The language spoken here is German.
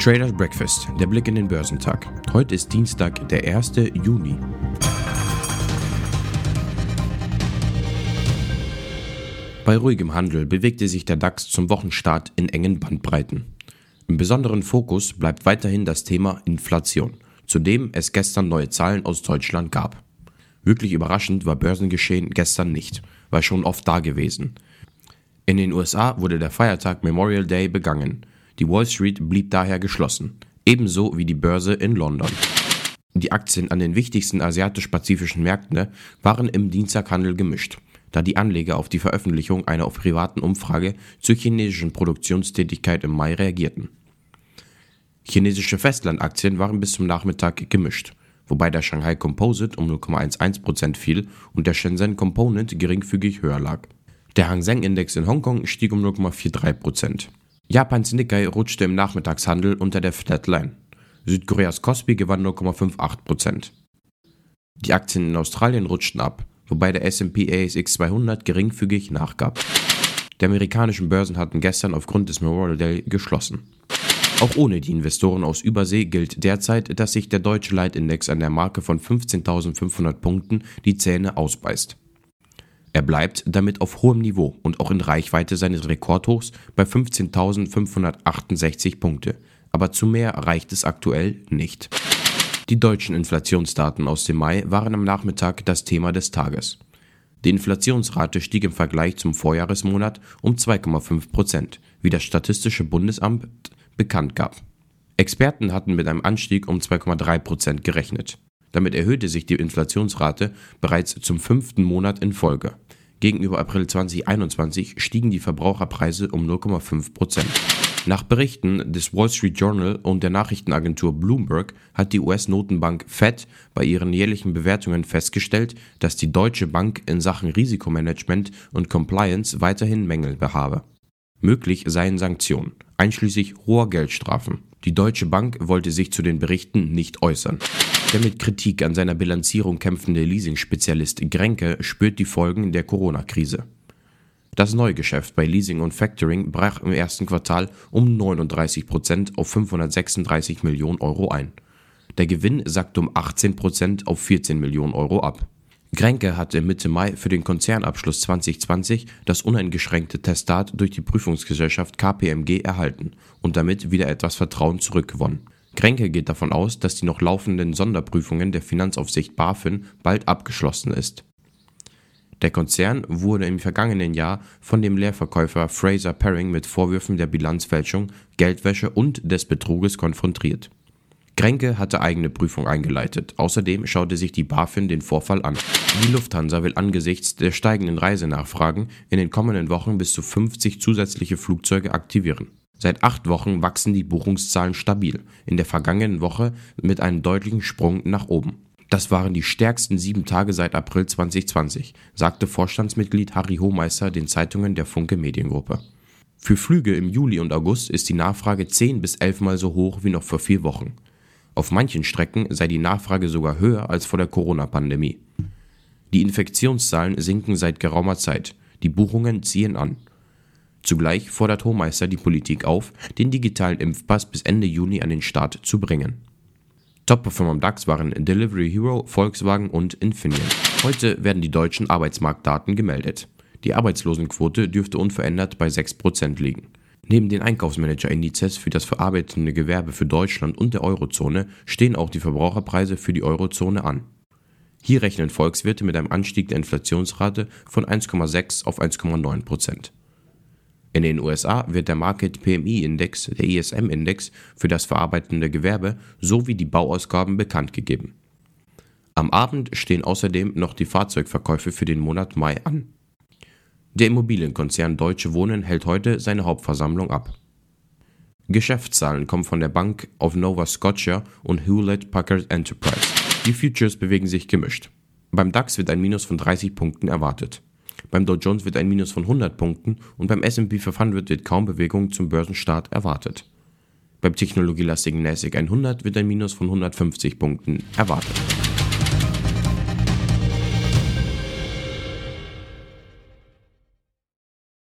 Traders Breakfast, der Blick in den Börsentag. Heute ist Dienstag, der 1. Juni. Bei ruhigem Handel bewegte sich der DAX zum Wochenstart in engen Bandbreiten. Im besonderen Fokus bleibt weiterhin das Thema Inflation, zu dem es gestern neue Zahlen aus Deutschland gab. Wirklich überraschend war Börsengeschehen gestern nicht, war schon oft da gewesen. In den USA wurde der Feiertag Memorial Day begangen. Die Wall Street blieb daher geschlossen, ebenso wie die Börse in London. Die Aktien an den wichtigsten asiatisch-pazifischen Märkten waren im Dienstaghandel gemischt, da die Anleger auf die Veröffentlichung einer auf privaten Umfrage zur chinesischen Produktionstätigkeit im Mai reagierten. Chinesische Festlandaktien waren bis zum Nachmittag gemischt, wobei der Shanghai Composite um 0,11% fiel und der Shenzhen Component geringfügig höher lag. Der Hang Seng Index in Hongkong stieg um 0,43%. Japans Nikkei rutschte im Nachmittagshandel unter der Flatline. Südkoreas Kospi gewann 0,58%. Die Aktien in Australien rutschten ab, wobei der S&P ASX 200 geringfügig nachgab. Die amerikanischen Börsen hatten gestern aufgrund des Memorial Day geschlossen. Auch ohne die Investoren aus Übersee gilt derzeit, dass sich der deutsche Leitindex an der Marke von 15.500 Punkten die Zähne ausbeißt. Er bleibt damit auf hohem Niveau und auch in Reichweite seines Rekordhochs bei 15.568 Punkte. Aber zu mehr reicht es aktuell nicht. Die deutschen Inflationsdaten aus dem Mai waren am Nachmittag das Thema des Tages. Die Inflationsrate stieg im Vergleich zum Vorjahresmonat um 2,5 Prozent, wie das Statistische Bundesamt bekannt gab. Experten hatten mit einem Anstieg um 2,3 Prozent gerechnet. Damit erhöhte sich die Inflationsrate bereits zum fünften Monat in Folge. Gegenüber April 2021 stiegen die Verbraucherpreise um 0,5 Prozent. Nach Berichten des Wall Street Journal und der Nachrichtenagentur Bloomberg hat die US-Notenbank Fed bei ihren jährlichen Bewertungen festgestellt, dass die Deutsche Bank in Sachen Risikomanagement und Compliance weiterhin Mängel behabe. Möglich seien Sanktionen, einschließlich hoher Geldstrafen. Die Deutsche Bank wollte sich zu den Berichten nicht äußern. Der mit Kritik an seiner Bilanzierung kämpfende Leasing-Spezialist Grenke spürt die Folgen der Corona-Krise. Das Neugeschäft bei Leasing und Factoring brach im ersten Quartal um 39 Prozent auf 536 Millionen Euro ein. Der Gewinn sackte um 18 Prozent auf 14 Millionen Euro ab. Grenke hatte Mitte Mai für den Konzernabschluss 2020 das uneingeschränkte Testat durch die Prüfungsgesellschaft KPMG erhalten und damit wieder etwas Vertrauen zurückgewonnen. Kränke geht davon aus, dass die noch laufenden Sonderprüfungen der Finanzaufsicht BaFin bald abgeschlossen ist. Der Konzern wurde im vergangenen Jahr von dem Leerverkäufer Fraser Paring mit Vorwürfen der Bilanzfälschung, Geldwäsche und des Betruges konfrontiert. Kränke hatte eigene Prüfung eingeleitet. Außerdem schaute sich die BaFin den Vorfall an. Die Lufthansa will angesichts der steigenden Reisenachfragen in den kommenden Wochen bis zu 50 zusätzliche Flugzeuge aktivieren. Seit acht Wochen wachsen die Buchungszahlen stabil, in der vergangenen Woche mit einem deutlichen Sprung nach oben. Das waren die stärksten sieben Tage seit April 2020, sagte Vorstandsmitglied Harry Hohmeister den Zeitungen der Funke Mediengruppe. Für Flüge im Juli und August ist die Nachfrage zehn bis elfmal so hoch wie noch vor vier Wochen. Auf manchen Strecken sei die Nachfrage sogar höher als vor der Corona-Pandemie. Die Infektionszahlen sinken seit geraumer Zeit, die Buchungen ziehen an. Zugleich fordert Hohmeister die Politik auf, den digitalen Impfpass bis Ende Juni an den Start zu bringen. Top-Performer am DAX waren Delivery Hero, Volkswagen und Infineon. Heute werden die deutschen Arbeitsmarktdaten gemeldet. Die Arbeitslosenquote dürfte unverändert bei 6% liegen. Neben den Einkaufsmanager-Indizes für das verarbeitende Gewerbe für Deutschland und der Eurozone stehen auch die Verbraucherpreise für die Eurozone an. Hier rechnen Volkswirte mit einem Anstieg der Inflationsrate von 1,6 auf 1,9 Prozent. In den USA wird der Market PMI-Index, der ISM-Index, für das verarbeitende Gewerbe sowie die Bauausgaben bekannt gegeben. Am Abend stehen außerdem noch die Fahrzeugverkäufe für den Monat Mai an. Der Immobilienkonzern Deutsche Wohnen hält heute seine Hauptversammlung ab. Geschäftszahlen kommen von der Bank of Nova Scotia und Hewlett Packard Enterprise. Die Futures bewegen sich gemischt. Beim DAX wird ein Minus von 30 Punkten erwartet. Beim Dow Jones wird ein Minus von 100 Punkten und beim S&P 500 wird kaum Bewegung zum Börsenstart erwartet. Beim technologielastigen NASDAQ 100 wird ein Minus von 150 Punkten erwartet.